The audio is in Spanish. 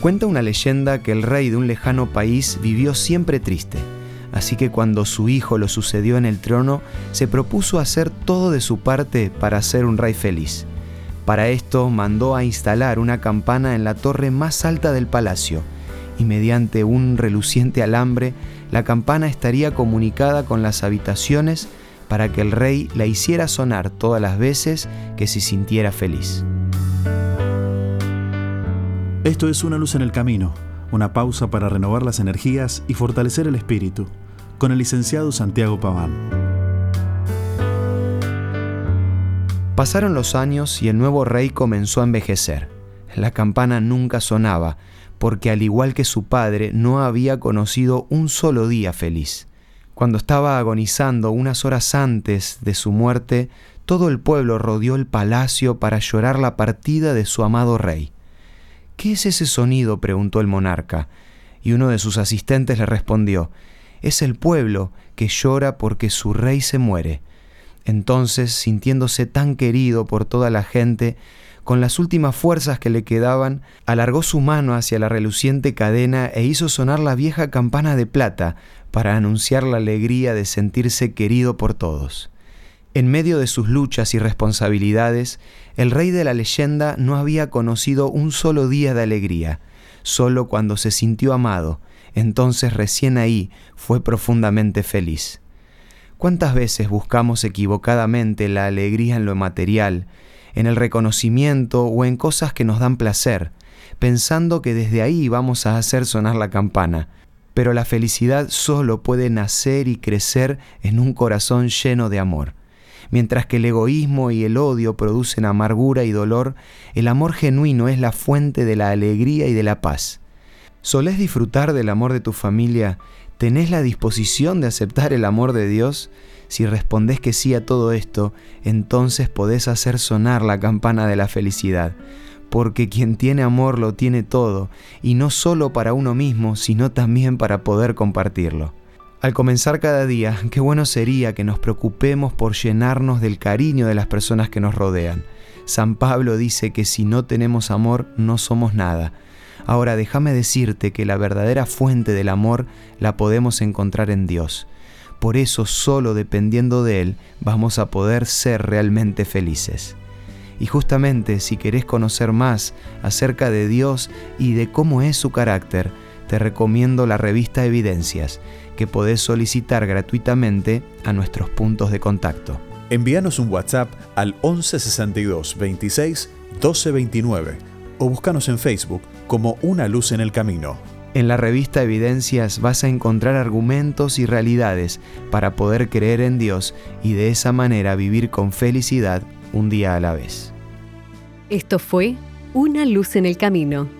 Cuenta una leyenda que el rey de un lejano país vivió siempre triste, así que cuando su hijo lo sucedió en el trono, se propuso hacer todo de su parte para ser un rey feliz. Para esto mandó a instalar una campana en la torre más alta del palacio, y mediante un reluciente alambre, la campana estaría comunicada con las habitaciones para que el rey la hiciera sonar todas las veces que se sintiera feliz. Esto es Una luz en el camino, una pausa para renovar las energías y fortalecer el espíritu, con el licenciado Santiago Paván. Pasaron los años y el nuevo rey comenzó a envejecer. La campana nunca sonaba, porque al igual que su padre no había conocido un solo día feliz. Cuando estaba agonizando unas horas antes de su muerte, todo el pueblo rodeó el palacio para llorar la partida de su amado rey. ¿Qué es ese sonido? preguntó el monarca, y uno de sus asistentes le respondió, es el pueblo que llora porque su rey se muere. Entonces, sintiéndose tan querido por toda la gente, con las últimas fuerzas que le quedaban, alargó su mano hacia la reluciente cadena e hizo sonar la vieja campana de plata para anunciar la alegría de sentirse querido por todos. En medio de sus luchas y responsabilidades, el rey de la leyenda no había conocido un solo día de alegría, solo cuando se sintió amado, entonces recién ahí fue profundamente feliz. ¿Cuántas veces buscamos equivocadamente la alegría en lo material, en el reconocimiento o en cosas que nos dan placer, pensando que desde ahí vamos a hacer sonar la campana? Pero la felicidad solo puede nacer y crecer en un corazón lleno de amor. Mientras que el egoísmo y el odio producen amargura y dolor, el amor genuino es la fuente de la alegría y de la paz. ¿Solés disfrutar del amor de tu familia? ¿Tenés la disposición de aceptar el amor de Dios? Si respondés que sí a todo esto, entonces podés hacer sonar la campana de la felicidad, porque quien tiene amor lo tiene todo, y no solo para uno mismo, sino también para poder compartirlo. Al comenzar cada día, qué bueno sería que nos preocupemos por llenarnos del cariño de las personas que nos rodean. San Pablo dice que si no tenemos amor no somos nada. Ahora déjame decirte que la verdadera fuente del amor la podemos encontrar en Dios. Por eso solo dependiendo de Él vamos a poder ser realmente felices. Y justamente si querés conocer más acerca de Dios y de cómo es su carácter, te recomiendo la revista Evidencias que podés solicitar gratuitamente a nuestros puntos de contacto. Envíanos un WhatsApp al 1162 26 1229 o búscanos en Facebook como Una Luz en el Camino. En la revista Evidencias vas a encontrar argumentos y realidades para poder creer en Dios y de esa manera vivir con felicidad un día a la vez. Esto fue Una Luz en el Camino.